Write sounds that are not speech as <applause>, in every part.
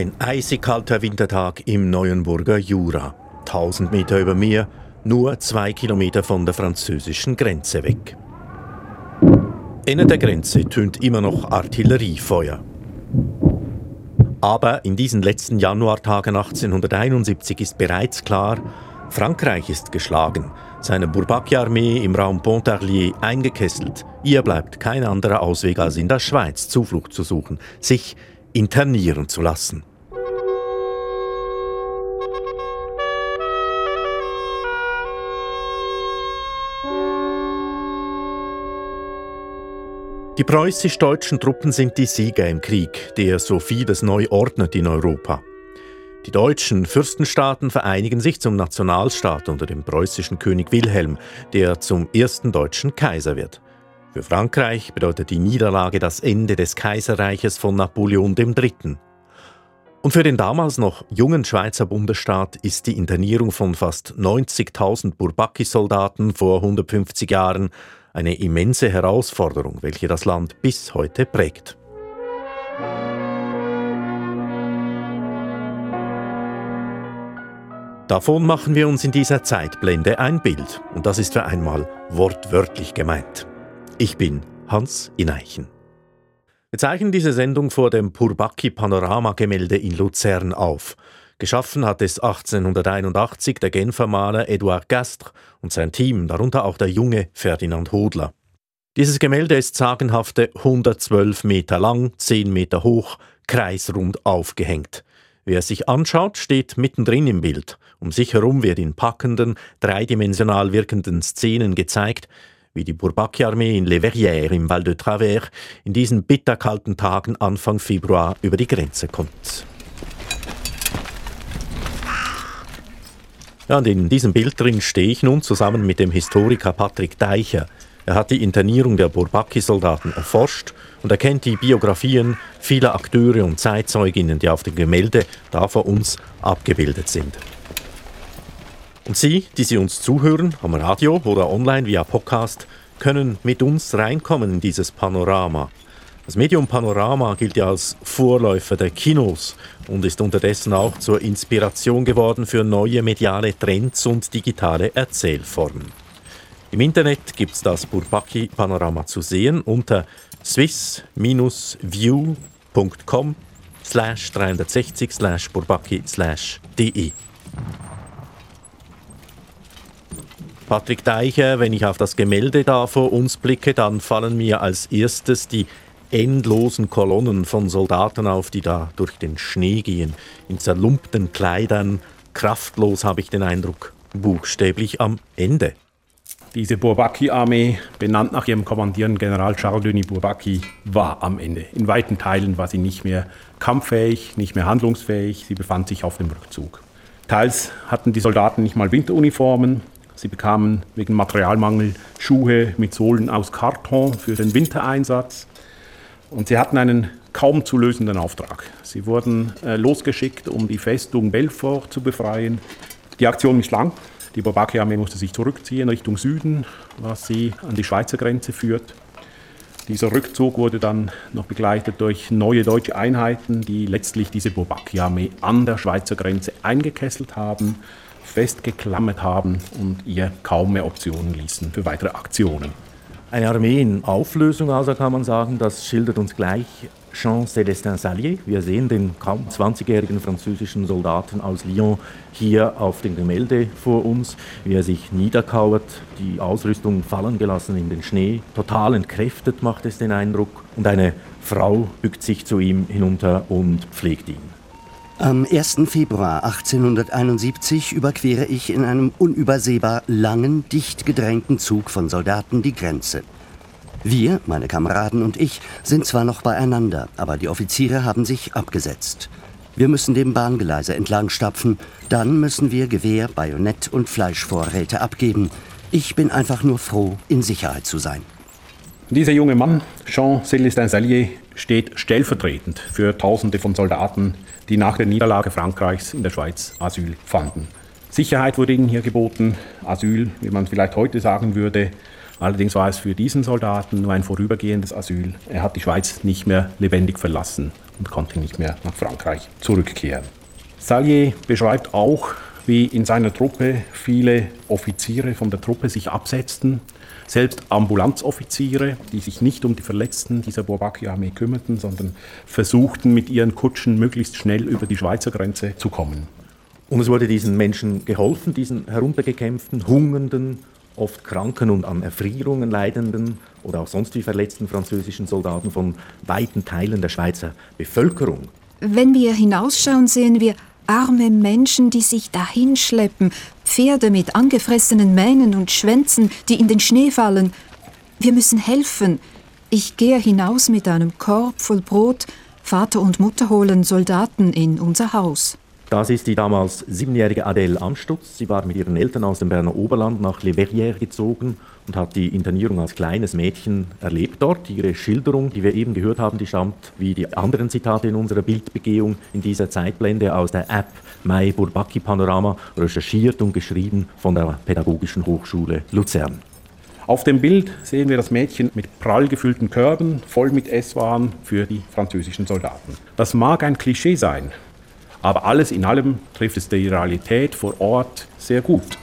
Ein eisig kalter Wintertag im Neuenburger Jura. 1000 Meter über Meer, nur zwei Kilometer von der französischen Grenze weg. Inner der Grenze tönt immer noch Artilleriefeuer. Aber in diesen letzten Januartagen 1871 ist bereits klar, Frankreich ist geschlagen, seine Bourbaki-Armee im Raum Pontarlier eingekesselt. Ihr bleibt kein anderer Ausweg, als in der Schweiz Zuflucht zu suchen, sich internieren zu lassen. Die preußisch-deutschen Truppen sind die Sieger im Krieg, der so vieles neu ordnet in Europa. Die deutschen Fürstenstaaten vereinigen sich zum Nationalstaat unter dem preußischen König Wilhelm, der zum ersten deutschen Kaiser wird. Für Frankreich bedeutet die Niederlage das Ende des Kaiserreiches von Napoleon III. Und für den damals noch jungen Schweizer Bundesstaat ist die Internierung von fast 90.000 Bourbaki-Soldaten vor 150 Jahren eine immense Herausforderung, welche das Land bis heute prägt. Davon machen wir uns in dieser Zeitblende ein Bild, und das ist für einmal wortwörtlich gemeint. Ich bin Hans Ineichen. Wir zeichnen diese Sendung vor dem Purbaki Panoramagemälde in Luzern auf – Geschaffen hat es 1881 der Genfer Maler Edouard Gastre und sein Team, darunter auch der junge Ferdinand Hodler. Dieses Gemälde ist sagenhafte 112 Meter lang, 10 Meter hoch, kreisrund aufgehängt. Wer sich anschaut, steht mittendrin im Bild. Um sich herum wird in packenden, dreidimensional wirkenden Szenen gezeigt, wie die Bourbaki-Armee in Le Verrières im Val de Travers in diesen bitterkalten Tagen Anfang Februar über die Grenze kommt. Ja, und in diesem Bild drin stehe ich nun zusammen mit dem Historiker Patrick Deicher. Er hat die Internierung der Bourbaki-Soldaten erforscht und er kennt die Biografien vieler Akteure und Zeitzeuginnen, die auf dem Gemälde da vor uns abgebildet sind. Und Sie, die Sie uns zuhören, am Radio oder online via Podcast, können mit uns reinkommen in dieses Panorama. Das Medium Panorama gilt ja als Vorläufer der Kinos und ist unterdessen auch zur Inspiration geworden für neue mediale Trends und digitale Erzählformen. Im Internet gibt es das Burbaki Panorama zu sehen unter swiss-view.com slash 360 slash burbaki slash de. Patrick Deicher, wenn ich auf das Gemälde da vor uns blicke, dann fallen mir als erstes die endlosen Kolonnen von Soldaten auf, die da durch den Schnee gehen, in zerlumpten Kleidern, kraftlos habe ich den Eindruck, buchstäblich am Ende. Diese Bourbaki-Armee, benannt nach ihrem Kommandierenden General Charles Denis Bourbaki, war am Ende. In weiten Teilen war sie nicht mehr kampffähig, nicht mehr handlungsfähig, sie befand sich auf dem Rückzug. Teils hatten die Soldaten nicht mal Winteruniformen, sie bekamen wegen Materialmangel Schuhe mit Sohlen aus Karton für den Wintereinsatz. Und sie hatten einen kaum zu lösenden Auftrag. Sie wurden äh, losgeschickt, um die Festung Belfort zu befreien. Die Aktion misslang. Die Bourbaki-Armee musste sich zurückziehen Richtung Süden, was sie an die Schweizer Grenze führt. Dieser Rückzug wurde dann noch begleitet durch neue deutsche Einheiten, die letztlich diese Bourbaki-Armee an der Schweizer Grenze eingekesselt haben, festgeklammert haben und ihr kaum mehr Optionen ließen für weitere Aktionen. Eine Armee in Auflösung, also kann man sagen, das schildert uns gleich Jean-Célestin Salier. Wir sehen den kaum 20-jährigen französischen Soldaten aus Lyon hier auf dem Gemälde vor uns, wie er sich niederkauert, die Ausrüstung fallen gelassen in den Schnee. Total entkräftet macht es den Eindruck. Und eine Frau bückt sich zu ihm hinunter und pflegt ihn. Am 1. Februar 1871 überquere ich in einem unübersehbar langen, dicht gedrängten Zug von Soldaten die Grenze. Wir, meine Kameraden und ich, sind zwar noch beieinander, aber die Offiziere haben sich abgesetzt. Wir müssen dem Bahngeleise entlang stapfen, dann müssen wir Gewehr, Bajonett und Fleischvorräte abgeben. Ich bin einfach nur froh, in Sicherheit zu sein. Dieser junge Mann, Jean-Célestin Salier, steht stellvertretend für Tausende von Soldaten, die nach der Niederlage Frankreichs in der Schweiz Asyl fanden. Sicherheit wurde ihnen hier geboten, Asyl, wie man vielleicht heute sagen würde, Allerdings war es für diesen Soldaten nur ein vorübergehendes Asyl. Er hat die Schweiz nicht mehr lebendig verlassen und konnte nicht mehr nach Frankreich zurückkehren. Salier beschreibt auch, wie in seiner Truppe viele Offiziere von der Truppe sich absetzten, selbst Ambulanzoffiziere, die sich nicht um die Verletzten dieser Bourbaki-Armee kümmerten, sondern versuchten mit ihren Kutschen möglichst schnell über die Schweizer Grenze zu kommen. Und es wurde diesen Menschen geholfen, diesen heruntergekämpften, hungernden, oft kranken und an Erfrierungen leidenden oder auch sonst wie verletzten französischen Soldaten von weiten Teilen der Schweizer Bevölkerung. Wenn wir hinausschauen, sehen wir arme Menschen, die sich dahinschleppen, Pferde mit angefressenen Mähnen und Schwänzen, die in den Schnee fallen. Wir müssen helfen. Ich gehe hinaus mit einem Korb voll Brot. Vater und Mutter holen Soldaten in unser Haus. Das ist die damals siebenjährige Adele Amstutz. Sie war mit ihren Eltern aus dem Berner Oberland nach Le Verrières gezogen und hat die Internierung als kleines Mädchen erlebt dort. Ihre Schilderung, die wir eben gehört haben, die stammt wie die anderen Zitate in unserer Bildbegehung in dieser Zeitblende aus der App My Bourbaki Panorama, recherchiert und geschrieben von der Pädagogischen Hochschule Luzern. Auf dem Bild sehen wir das Mädchen mit prall gefüllten Körben, voll mit Esswaren für die französischen Soldaten. Das mag ein Klischee sein, aber alles in allem trifft es die Realität vor Ort sehr gut.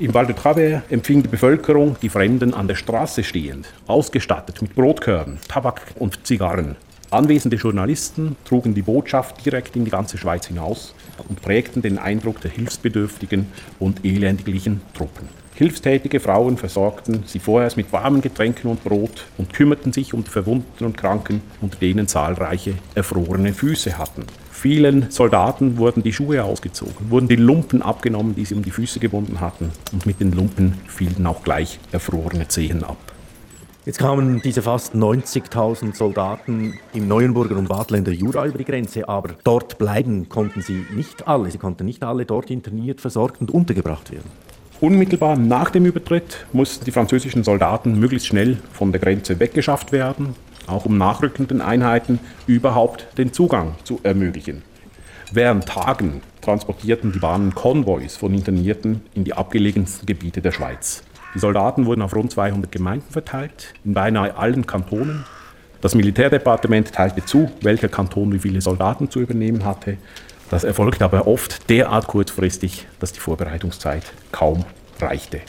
Im Val de Travers empfing die Bevölkerung die Fremden an der Straße stehend, ausgestattet mit Brotkörben, Tabak und Zigarren. Anwesende Journalisten trugen die Botschaft direkt in die ganze Schweiz hinaus und prägten den Eindruck der hilfsbedürftigen und elendiglichen Truppen. Hilfstätige Frauen versorgten sie vorerst mit warmen Getränken und Brot und kümmerten sich um die Verwundeten und Kranken, unter denen zahlreiche erfrorene Füße hatten. Vielen Soldaten wurden die Schuhe ausgezogen, wurden die Lumpen abgenommen, die sie um die Füße gebunden hatten, und mit den Lumpen fielen auch gleich erfrorene Zehen ab. Jetzt kamen diese fast 90.000 Soldaten im Neuenburger und Badländer Jura über die Grenze, aber dort bleiben konnten sie nicht alle. Sie konnten nicht alle dort interniert, versorgt und untergebracht werden. Unmittelbar nach dem Übertritt mussten die französischen Soldaten möglichst schnell von der Grenze weggeschafft werden auch um nachrückenden Einheiten überhaupt den Zugang zu ermöglichen. Während Tagen transportierten die Bahnen Konvois von Internierten in die abgelegensten Gebiete der Schweiz. Die Soldaten wurden auf rund 200 Gemeinden verteilt, in beinahe allen Kantonen. Das Militärdepartement teilte zu, welcher Kanton wie viele Soldaten zu übernehmen hatte. Das erfolgte aber oft derart kurzfristig, dass die Vorbereitungszeit kaum reichte.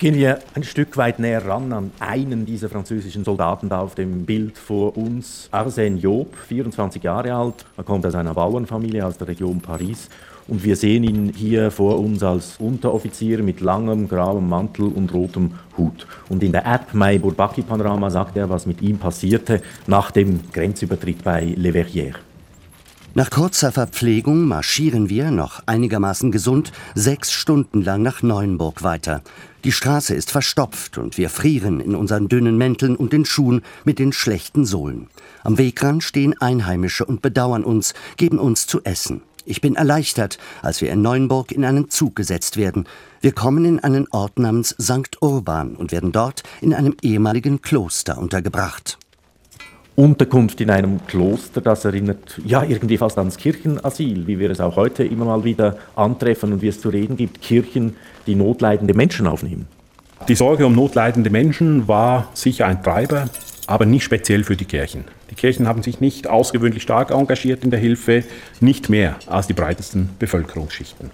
Gehen wir ein Stück weit näher ran an einen dieser französischen Soldaten da auf dem Bild vor uns. Arsène Job, 24 Jahre alt. Er kommt aus einer Bauernfamilie aus der Region Paris. Und wir sehen ihn hier vor uns als Unteroffizier mit langem grauem Mantel und rotem Hut. Und in der App My Bourbaki Panorama sagt er, was mit ihm passierte nach dem Grenzübertritt bei Le Verrières. Nach kurzer Verpflegung marschieren wir, noch einigermaßen gesund, sechs Stunden lang nach Neuenburg weiter. Die Straße ist verstopft und wir frieren in unseren dünnen Mänteln und den Schuhen mit den schlechten Sohlen. Am Wegrand stehen Einheimische und bedauern uns, geben uns zu essen. Ich bin erleichtert, als wir in Neuenburg in einen Zug gesetzt werden. Wir kommen in einen Ort namens St. Urban und werden dort in einem ehemaligen Kloster untergebracht. Unterkunft in einem Kloster, das erinnert ja irgendwie fast ans Kirchenasyl, wie wir es auch heute immer mal wieder antreffen und wie es zu reden gibt, Kirchen, die notleidende Menschen aufnehmen. Die Sorge um notleidende Menschen war sicher ein Treiber, aber nicht speziell für die Kirchen. Die Kirchen haben sich nicht außergewöhnlich stark engagiert in der Hilfe, nicht mehr als die breitesten Bevölkerungsschichten.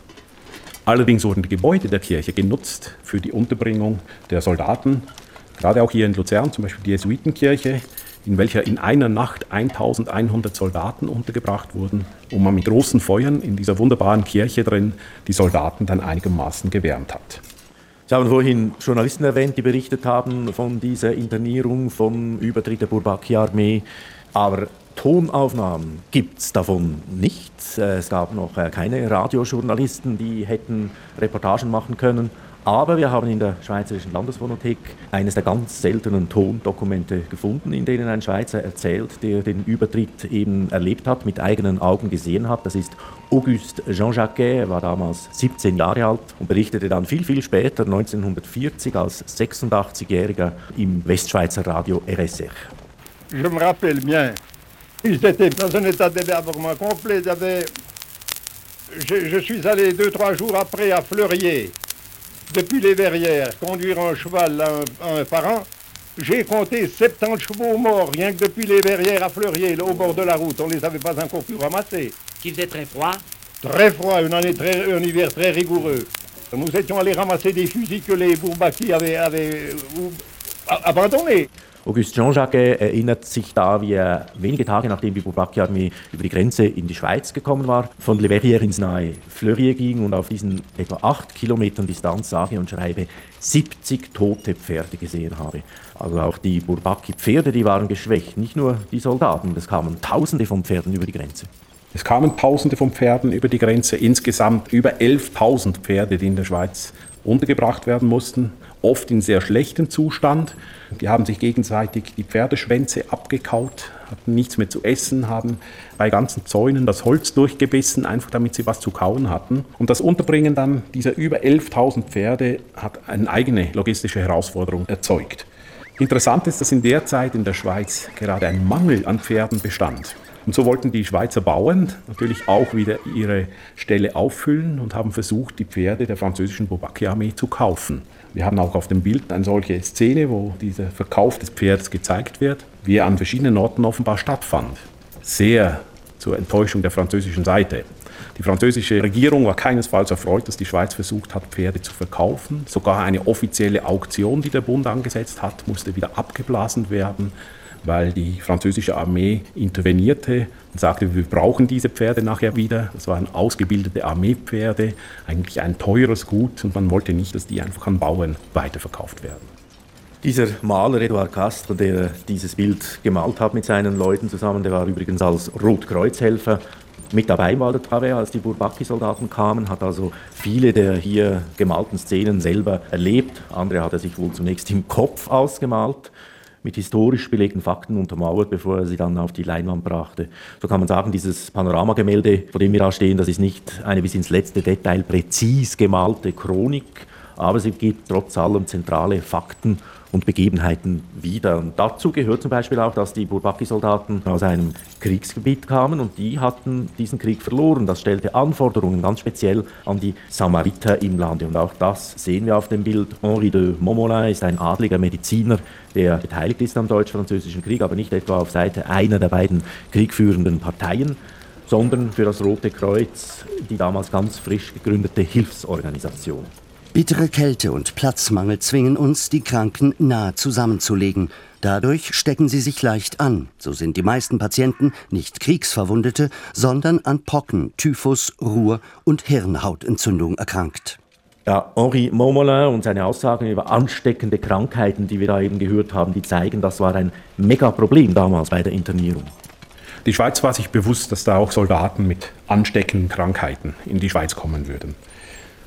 Allerdings wurden die Gebäude der Kirche genutzt für die Unterbringung der Soldaten, gerade auch hier in Luzern, zum Beispiel die Jesuitenkirche, in welcher in einer Nacht 1100 Soldaten untergebracht wurden und man mit großen Feuern in dieser wunderbaren Kirche drin die Soldaten dann einigermaßen gewärmt hat. Sie haben vorhin Journalisten erwähnt, die berichtet haben von dieser Internierung, vom Übertritt der Bourbaki-Armee. Aber Tonaufnahmen gibt es davon nicht. Es gab noch äh, keine Radiojournalisten, die hätten Reportagen machen können. Aber wir haben in der Schweizerischen Landesphonothek eines der ganz seltenen Tondokumente gefunden, in denen ein Schweizer erzählt, der den Übertritt eben erlebt hat, mit eigenen Augen gesehen hat. Das ist Auguste Jean-Jacquet, er war damals 17 Jahre alt und berichtete dann viel, viel später, 1940, als 86-Jähriger im Westschweizer Radio RSR. Je me rappelle bien, j'étais dans un état d'énervement complet. Je, je suis allé deux, trois jours après à Fleurier. Depuis les verrières, conduire un cheval un, un parent, j'ai compté 70 chevaux morts rien que depuis les verrières à Fleurier, au bord de la route. On ne les avait pas encore pu ramasser. Qu'il faisait très froid Très froid, une année très, un hiver très rigoureux. Nous étions allés ramasser des fusils que les Bourbaki avaient, avaient abandonnés. Auguste Jean-Jacques erinnert sich da, wie er wenige Tage nachdem die Bourbaki-Armee über die Grenze in die Schweiz gekommen war, von Le Verrières ins nahe Fleurier ging und auf diesen etwa acht Kilometern Distanz sage und schreibe 70 tote Pferde gesehen habe. Also auch die Bourbaki-Pferde, die waren geschwächt, nicht nur die Soldaten, es kamen Tausende von Pferden über die Grenze. Es kamen Tausende von Pferden über die Grenze, insgesamt über 11.000 Pferde, die in der Schweiz untergebracht werden mussten, oft in sehr schlechtem Zustand. Die haben sich gegenseitig die Pferdeschwänze abgekaut, hatten nichts mehr zu essen, haben bei ganzen Zäunen das Holz durchgebissen, einfach damit sie was zu kauen hatten. Und das Unterbringen dann dieser über 11.000 Pferde hat eine eigene logistische Herausforderung erzeugt. Interessant ist, dass in der Zeit in der Schweiz gerade ein Mangel an Pferden bestand. Und so wollten die Schweizer Bauern natürlich auch wieder ihre Stelle auffüllen und haben versucht, die Pferde der französischen Bourbaki-Armee zu kaufen. Wir haben auch auf dem Bild eine solche Szene, wo dieser Verkauf des Pferdes gezeigt wird, wie er an verschiedenen Orten offenbar stattfand. Sehr zur Enttäuschung der französischen Seite. Die französische Regierung war keinesfalls erfreut, dass die Schweiz versucht hat, Pferde zu verkaufen. Sogar eine offizielle Auktion, die der Bund angesetzt hat, musste wieder abgeblasen werden weil die französische Armee intervenierte und sagte, wir brauchen diese Pferde nachher wieder. Das waren ausgebildete Armeepferde, eigentlich ein teures Gut und man wollte nicht, dass die einfach an Bauern weiterverkauft werden. Dieser Maler Eduard Castro, der dieses Bild gemalt hat mit seinen Leuten zusammen, der war übrigens als Rotkreuzhelfer mit dabei im Val de als die Bourbaki-Soldaten kamen, hat also viele der hier gemalten Szenen selber erlebt. Andere hat er sich wohl zunächst im Kopf ausgemalt mit historisch belegten Fakten untermauert, bevor er sie dann auf die Leinwand brachte. So kann man sagen, dieses Panoramagemälde, vor dem wir da stehen, das ist nicht eine bis ins letzte Detail präzis gemalte Chronik, aber sie gibt trotz allem zentrale Fakten und Begebenheiten wieder. Und dazu gehört zum Beispiel auch, dass die Bourbaki-Soldaten aus einem Kriegsgebiet kamen und die hatten diesen Krieg verloren. Das stellte Anforderungen ganz speziell an die Samariter im Lande. Und auch das sehen wir auf dem Bild. Henri de Montmolin ist ein adliger Mediziner, der beteiligt ist am Deutsch-Französischen Krieg, aber nicht etwa auf Seite einer der beiden kriegführenden Parteien, sondern für das Rote Kreuz, die damals ganz frisch gegründete Hilfsorganisation. Bittere Kälte und Platzmangel zwingen uns, die Kranken nahe zusammenzulegen. Dadurch stecken sie sich leicht an. So sind die meisten Patienten nicht Kriegsverwundete, sondern an Pocken, Typhus, Ruhr und Hirnhautentzündung erkrankt. Ja, Henri Momolin und seine Aussagen über ansteckende Krankheiten, die wir da eben gehört haben, die zeigen, das war ein Megaproblem damals bei der Internierung. Die Schweiz war sich bewusst, dass da auch Soldaten mit ansteckenden Krankheiten in die Schweiz kommen würden.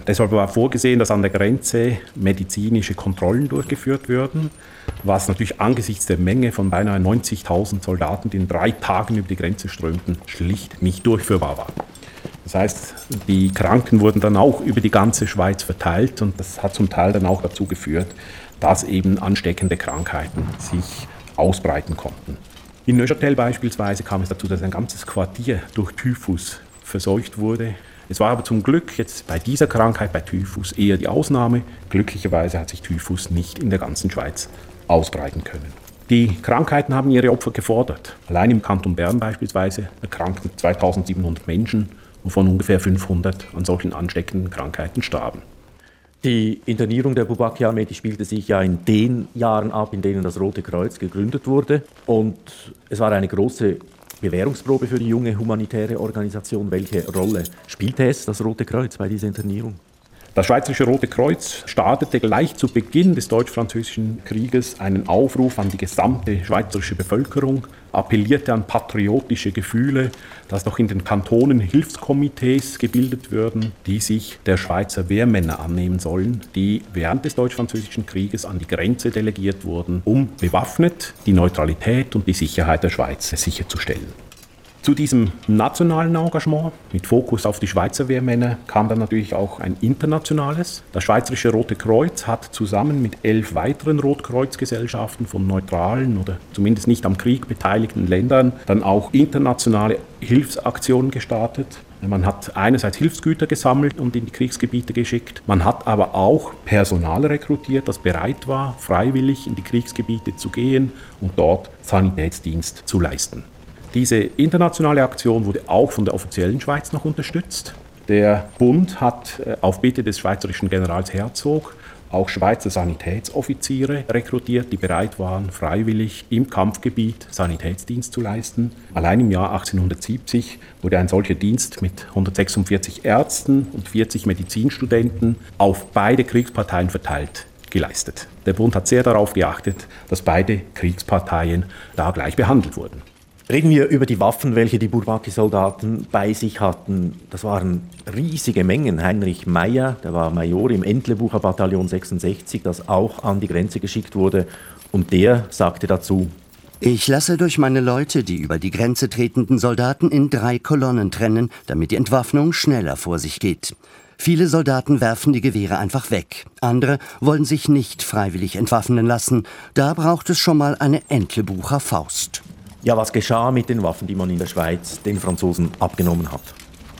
Deshalb war vorgesehen, dass an der Grenze medizinische Kontrollen durchgeführt würden, was natürlich angesichts der Menge von beinahe 90.000 Soldaten, die in drei Tagen über die Grenze strömten, schlicht nicht durchführbar war. Das heißt, die Kranken wurden dann auch über die ganze Schweiz verteilt und das hat zum Teil dann auch dazu geführt, dass eben ansteckende Krankheiten sich ausbreiten konnten. In Neuchâtel beispielsweise kam es dazu, dass ein ganzes Quartier durch Typhus verseucht wurde. Es war aber zum Glück jetzt bei dieser Krankheit, bei Typhus, eher die Ausnahme. Glücklicherweise hat sich Typhus nicht in der ganzen Schweiz ausbreiten können. Die Krankheiten haben ihre Opfer gefordert. Allein im Kanton Bern beispielsweise erkrankten 2700 Menschen, wovon ungefähr 500 an solchen ansteckenden Krankheiten starben. Die Internierung der Bubaki-Armee spielte sich ja in den Jahren ab, in denen das Rote Kreuz gegründet wurde. Und es war eine große Bewährungsprobe für die junge humanitäre Organisation. Welche Rolle spielte es, das Rote Kreuz, bei dieser Internierung? Das Schweizerische Rote Kreuz startete gleich zu Beginn des Deutsch-Französischen Krieges einen Aufruf an die gesamte schweizerische Bevölkerung, appellierte an patriotische Gefühle, dass doch in den Kantonen Hilfskomitees gebildet würden, die sich der Schweizer Wehrmänner annehmen sollen, die während des Deutsch-Französischen Krieges an die Grenze delegiert wurden, um bewaffnet die Neutralität und die Sicherheit der Schweiz sicherzustellen. Zu diesem nationalen Engagement mit Fokus auf die Schweizer Wehrmänner kam dann natürlich auch ein internationales. Das Schweizerische Rote Kreuz hat zusammen mit elf weiteren Rotkreuzgesellschaften von neutralen oder zumindest nicht am Krieg beteiligten Ländern dann auch internationale Hilfsaktionen gestartet. Man hat einerseits Hilfsgüter gesammelt und in die Kriegsgebiete geschickt. Man hat aber auch Personal rekrutiert, das bereit war, freiwillig in die Kriegsgebiete zu gehen und dort Sanitätsdienst zu leisten. Diese internationale Aktion wurde auch von der offiziellen Schweiz noch unterstützt. Der Bund hat äh, auf Bitte des schweizerischen Generals Herzog auch Schweizer Sanitätsoffiziere rekrutiert, die bereit waren, freiwillig im Kampfgebiet Sanitätsdienst zu leisten. Allein im Jahr 1870 wurde ein solcher Dienst mit 146 Ärzten und 40 Medizinstudenten auf beide Kriegsparteien verteilt geleistet. Der Bund hat sehr darauf geachtet, dass beide Kriegsparteien da gleich behandelt wurden. Reden wir über die Waffen, welche die Bourbaki-Soldaten bei sich hatten. Das waren riesige Mengen. Heinrich Meyer, der war Major im Entlebucher Bataillon 66, das auch an die Grenze geschickt wurde. Und der sagte dazu, ich lasse durch meine Leute die über die Grenze tretenden Soldaten in drei Kolonnen trennen, damit die Entwaffnung schneller vor sich geht. Viele Soldaten werfen die Gewehre einfach weg. Andere wollen sich nicht freiwillig entwaffnen lassen. Da braucht es schon mal eine Entlebucher Faust. Ja, was geschah mit den Waffen, die man in der Schweiz den Franzosen abgenommen hat?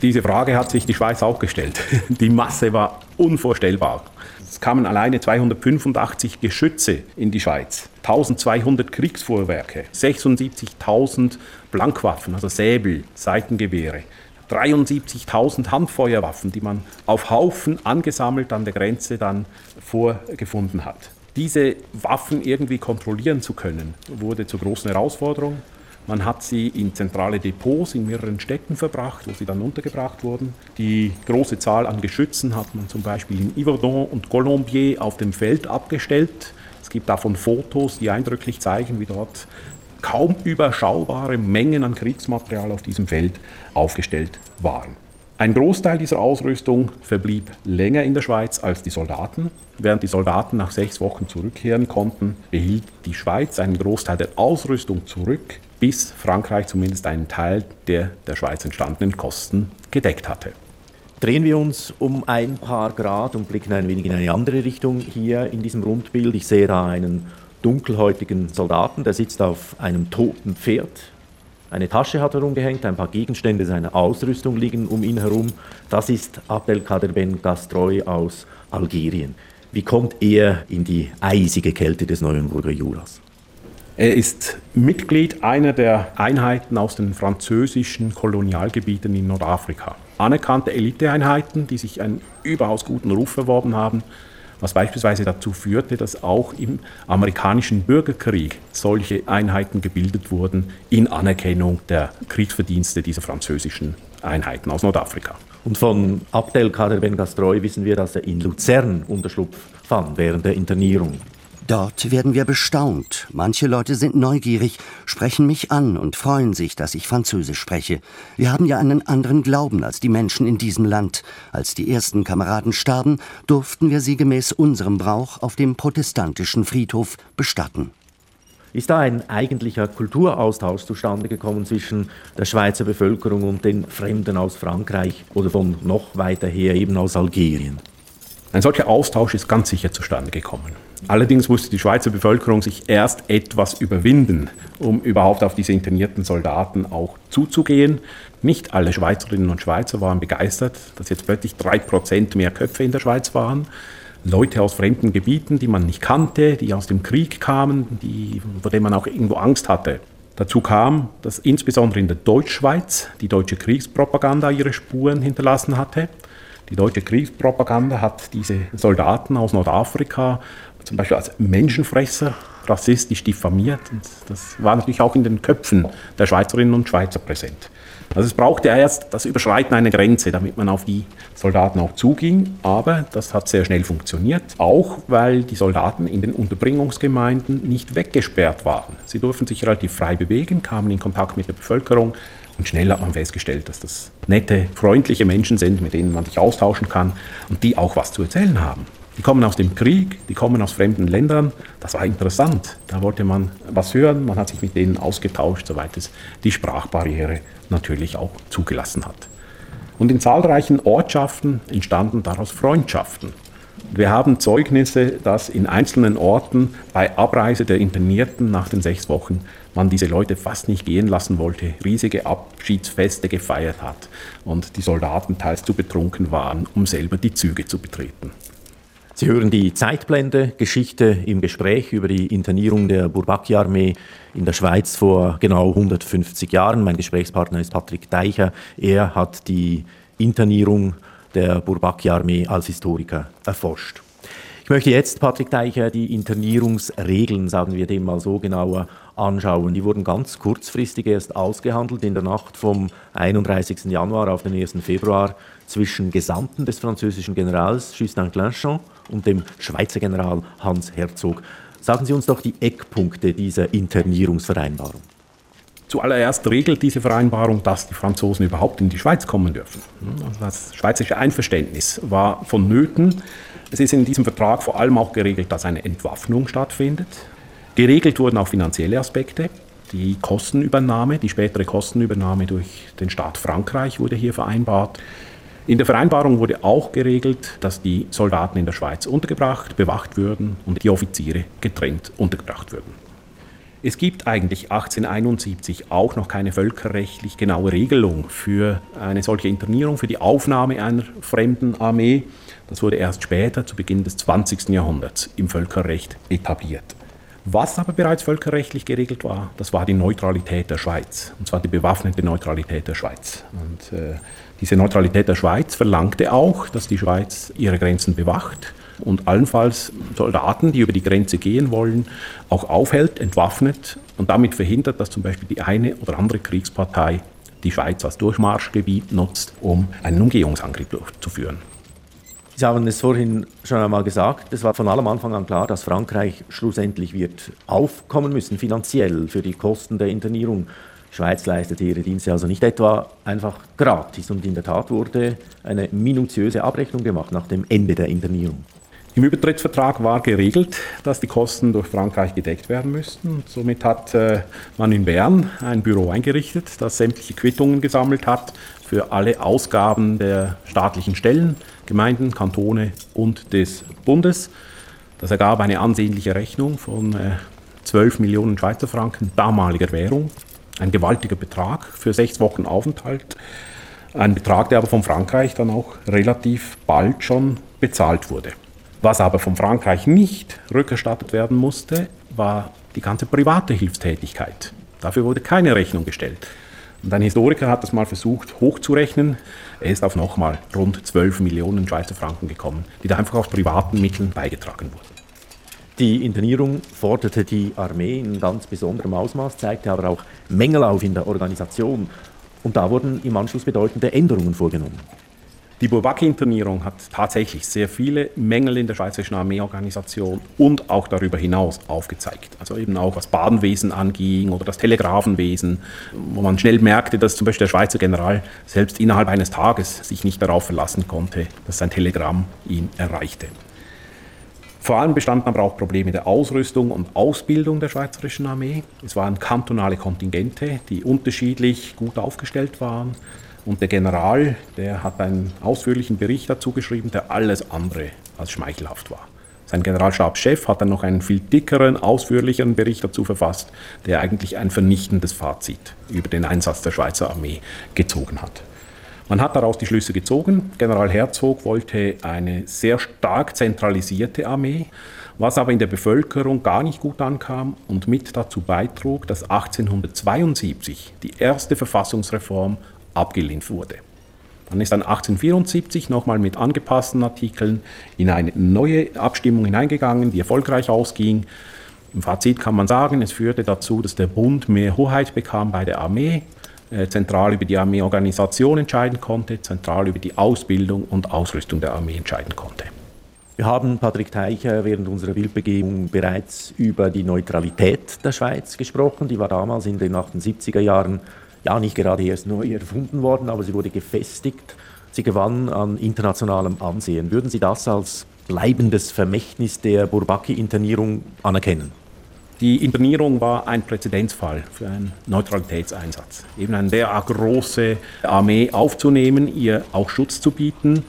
Diese Frage hat sich die Schweiz auch gestellt. <laughs> Die Masse war unvorstellbar. Es kamen alleine 285 Geschütze in die Schweiz, 1200 Kriegsfuhrwerke, 76.000 Blankwaffen, also Säbel, Seitengewehre, 73.000 Handfeuerwaffen, die man auf Haufen angesammelt an der Grenze dann vorgefunden hat. Diese Waffen irgendwie kontrollieren zu können, wurde zur großen Herausforderung. Man hat sie in zentrale Depots in mehreren Städten verbracht, wo sie dann untergebracht wurden. Die große Zahl an Geschützen hat man zum Beispiel in Yverdon und Colombier auf dem Feld abgestellt. Es gibt davon Fotos, die eindrücklich zeigen, wie dort kaum überschaubare Mengen an Kriegsmaterial auf diesem Feld aufgestellt waren. Ein Großteil dieser Ausrüstung verblieb länger in der Schweiz als die Soldaten. Während die Soldaten nach sechs Wochen zurückkehren konnten, behielt die Schweiz einen Großteil der Ausrüstung zurück, bis Frankreich zumindest einen Teil der der Schweiz entstandenen Kosten gedeckt hatte. Drehen wir uns um ein paar Grad und blicken ein wenig in eine andere Richtung hier in diesem Rundbild. Ich sehe da einen dunkelhäutigen Soldaten, der sitzt auf einem toten Pferd eine Tasche hat er umgehängt, ein paar Gegenstände seiner Ausrüstung liegen um ihn herum. Das ist Abdelkader Ben Gastroy aus Algerien. Wie kommt er in die eisige Kälte des Neuenburger Juras? Er ist Mitglied einer der Einheiten aus den französischen Kolonialgebieten in Nordafrika. Anerkannte Eliteeinheiten, die sich einen überaus guten Ruf erworben haben, was beispielsweise dazu führte, dass auch im amerikanischen Bürgerkrieg solche Einheiten gebildet wurden in Anerkennung der Kriegsverdienste dieser französischen Einheiten aus Nordafrika. Und von Abdelkader Ben Gastroy wissen wir, dass er in Luzern Unterschlupf fand während der Internierung. Dort werden wir bestaunt. Manche Leute sind neugierig, sprechen mich an und freuen sich, dass ich Französisch spreche. Wir haben ja einen anderen Glauben als die Menschen in diesem Land. Als die ersten Kameraden starben, durften wir sie gemäß unserem Brauch auf dem protestantischen Friedhof bestatten. Ist da ein eigentlicher Kulturaustausch zustande gekommen zwischen der Schweizer Bevölkerung und den Fremden aus Frankreich oder von noch weiter her eben aus Algerien? Ein solcher Austausch ist ganz sicher zustande gekommen. Allerdings musste die Schweizer Bevölkerung sich erst etwas überwinden, um überhaupt auf diese internierten Soldaten auch zuzugehen. Nicht alle Schweizerinnen und Schweizer waren begeistert, dass jetzt plötzlich drei Prozent mehr Köpfe in der Schweiz waren. Leute aus fremden Gebieten, die man nicht kannte, die aus dem Krieg kamen, die, vor denen man auch irgendwo Angst hatte. Dazu kam, dass insbesondere in der Deutschschweiz die deutsche Kriegspropaganda ihre Spuren hinterlassen hatte. Die deutsche Kriegspropaganda hat diese Soldaten aus Nordafrika zum Beispiel als Menschenfresser rassistisch diffamiert. Und das war natürlich auch in den Köpfen der Schweizerinnen und Schweizer präsent. Also es brauchte erst das Überschreiten einer Grenze, damit man auf die Soldaten auch zuging. Aber das hat sehr schnell funktioniert, auch weil die Soldaten in den Unterbringungsgemeinden nicht weggesperrt waren. Sie durften sich relativ frei bewegen, kamen in Kontakt mit der Bevölkerung. Und schnell hat man festgestellt, dass das nette, freundliche Menschen sind, mit denen man sich austauschen kann und die auch was zu erzählen haben. Die kommen aus dem Krieg, die kommen aus fremden Ländern. Das war interessant. Da wollte man was hören, man hat sich mit denen ausgetauscht, soweit es die Sprachbarriere natürlich auch zugelassen hat. Und in zahlreichen Ortschaften entstanden daraus Freundschaften. Wir haben Zeugnisse, dass in einzelnen Orten bei Abreise der Internierten nach den sechs Wochen man diese Leute fast nicht gehen lassen wollte, riesige Abschiedsfeste gefeiert hat und die Soldaten teils zu betrunken waren, um selber die Züge zu betreten. Sie hören die Zeitblende, Geschichte im Gespräch über die Internierung der Bourbaki-Armee in der Schweiz vor genau 150 Jahren. Mein Gesprächspartner ist Patrick Deicher. Er hat die Internierung der Bourbaki-Armee als Historiker erforscht. Ich möchte jetzt, Patrick Deicher, die Internierungsregeln, sagen wir dem mal so, genauer anschauen. Die wurden ganz kurzfristig erst ausgehandelt in der Nacht vom 31. Januar auf den 1. Februar zwischen Gesandten des französischen Generals Justin Clinchon und dem Schweizer General Hans Herzog. Sagen Sie uns doch die Eckpunkte dieser Internierungsvereinbarung. Zuallererst regelt diese Vereinbarung, dass die Franzosen überhaupt in die Schweiz kommen dürfen. Das schweizerische Einverständnis war vonnöten. Es ist in diesem Vertrag vor allem auch geregelt, dass eine Entwaffnung stattfindet. Geregelt wurden auch finanzielle Aspekte. Die Kostenübernahme, die spätere Kostenübernahme durch den Staat Frankreich wurde hier vereinbart. In der Vereinbarung wurde auch geregelt, dass die Soldaten in der Schweiz untergebracht, bewacht würden und die Offiziere getrennt untergebracht würden. Es gibt eigentlich 1871 auch noch keine völkerrechtlich genaue Regelung für eine solche Internierung, für die Aufnahme einer fremden Armee. Das wurde erst später, zu Beginn des 20. Jahrhunderts, im Völkerrecht etabliert. Was aber bereits völkerrechtlich geregelt war, das war die Neutralität der Schweiz, und zwar die bewaffnete Neutralität der Schweiz. Und äh, diese Neutralität der Schweiz verlangte auch, dass die Schweiz ihre Grenzen bewacht und allenfalls Soldaten, die über die Grenze gehen wollen, auch aufhält, entwaffnet und damit verhindert, dass zum Beispiel die eine oder andere Kriegspartei die Schweiz als Durchmarschgebiet nutzt, um einen Umgehungsangriff durchzuführen. Sie haben es vorhin schon einmal gesagt, es war von allem Anfang an klar, dass Frankreich schlussendlich wird aufkommen müssen, finanziell für die Kosten der Internierung. Schweiz leistete ihre Dienste also nicht etwa einfach gratis und in der Tat wurde eine minutiöse Abrechnung gemacht nach dem Ende der Internierung. Im Übertrittsvertrag war geregelt, dass die Kosten durch Frankreich gedeckt werden müssten. somit hat äh, man in Bern ein Büro eingerichtet, das sämtliche Quittungen gesammelt hat für alle Ausgaben der staatlichen Stellen, Gemeinden, Kantone und des Bundes. Das ergab eine ansehnliche Rechnung von äh, 12 Millionen Schweizer Franken damaliger Währung. Ein gewaltiger Betrag für sechs Wochen Aufenthalt. Ein Betrag, der aber von Frankreich dann auch relativ bald schon bezahlt wurde. Was aber von Frankreich nicht rückerstattet werden musste, war die ganze private Hilfstätigkeit. Dafür wurde keine Rechnung gestellt. Und ein Historiker hat das mal versucht hochzurechnen. Er ist auf nochmal rund 12 Millionen Schweizer Franken gekommen, die da einfach aus privaten Mitteln beigetragen wurden. Die Internierung forderte die Armee in ganz besonderem Ausmaß, zeigte aber auch Mängel auf in der Organisation. Und da wurden im Anschluss bedeutende Änderungen vorgenommen. Die Bourbaki-Internierung hat tatsächlich sehr viele Mängel in der schweizerischen Armeeorganisation und auch darüber hinaus aufgezeigt. Also eben auch was Badenwesen anging oder das Telegrafenwesen, wo man schnell merkte, dass zum Beispiel der Schweizer General selbst innerhalb eines Tages sich nicht darauf verlassen konnte, dass sein Telegramm ihn erreichte. Vor allem bestanden aber auch Probleme der Ausrüstung und Ausbildung der schweizerischen Armee. Es waren kantonale Kontingente, die unterschiedlich gut aufgestellt waren. Und der General, der hat einen ausführlichen Bericht dazu geschrieben, der alles andere als schmeichelhaft war. Sein Generalstabschef hat dann noch einen viel dickeren, ausführlicheren Bericht dazu verfasst, der eigentlich ein vernichtendes Fazit über den Einsatz der Schweizer Armee gezogen hat. Man hat daraus die Schlüsse gezogen. General Herzog wollte eine sehr stark zentralisierte Armee, was aber in der Bevölkerung gar nicht gut ankam und mit dazu beitrug, dass 1872 die erste Verfassungsreform abgelehnt wurde. Dann ist dann 1874 nochmal mit angepassten Artikeln in eine neue Abstimmung hineingegangen, die erfolgreich ausging. Im Fazit kann man sagen, es führte dazu, dass der Bund mehr Hoheit bekam bei der Armee, zentral über die Armeeorganisation entscheiden konnte, zentral über die Ausbildung und Ausrüstung der Armee entscheiden konnte. Wir haben, Patrick Teicher, während unserer Bildbegehung bereits über die Neutralität der Schweiz gesprochen. Die war damals in den 78er Jahren ja nicht gerade erst neu erfunden worden, aber sie wurde gefestigt. Sie gewann an internationalem Ansehen. Würden Sie das als bleibendes Vermächtnis der Bourbaki-Internierung anerkennen? Die Internierung war ein Präzedenzfall für einen Neutralitätseinsatz. Eben eine derart große Armee aufzunehmen, ihr auch Schutz zu bieten.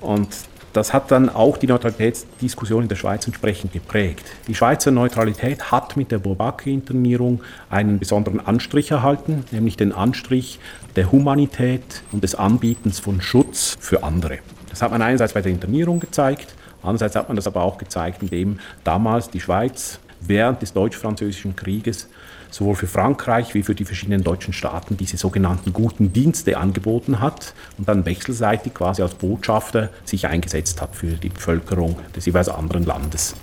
Und das hat dann auch die Neutralitätsdiskussion in der Schweiz entsprechend geprägt. Die Schweizer Neutralität hat mit der Bourbaki-Internierung einen besonderen Anstrich erhalten, nämlich den Anstrich der Humanität und des Anbietens von Schutz für andere. Das hat man einerseits bei der Internierung gezeigt, andererseits hat man das aber auch gezeigt, indem damals die Schweiz während des deutsch-französischen Krieges sowohl für Frankreich wie für die verschiedenen deutschen Staaten diese sogenannten guten Dienste angeboten hat und dann wechselseitig quasi als Botschafter sich eingesetzt hat für die Bevölkerung des jeweils anderen Landes.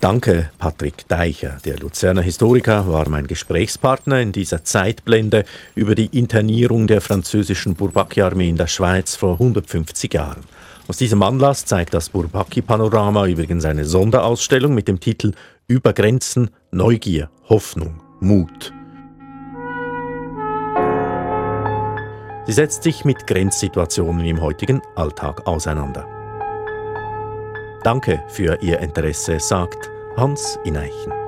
Danke, Patrick Deicher. Der Luzerner Historiker war mein Gesprächspartner in dieser Zeitblende über die Internierung der französischen Bourbaki-Armee in der Schweiz vor 150 Jahren. Aus diesem Anlass zeigt das Bourbaki-Panorama übrigens eine Sonderausstellung mit dem Titel Über Grenzen, Neugier, Hoffnung, Mut. Sie setzt sich mit Grenzsituationen im heutigen Alltag auseinander. Danke für Ihr Interesse, sagt Hans Ineichen.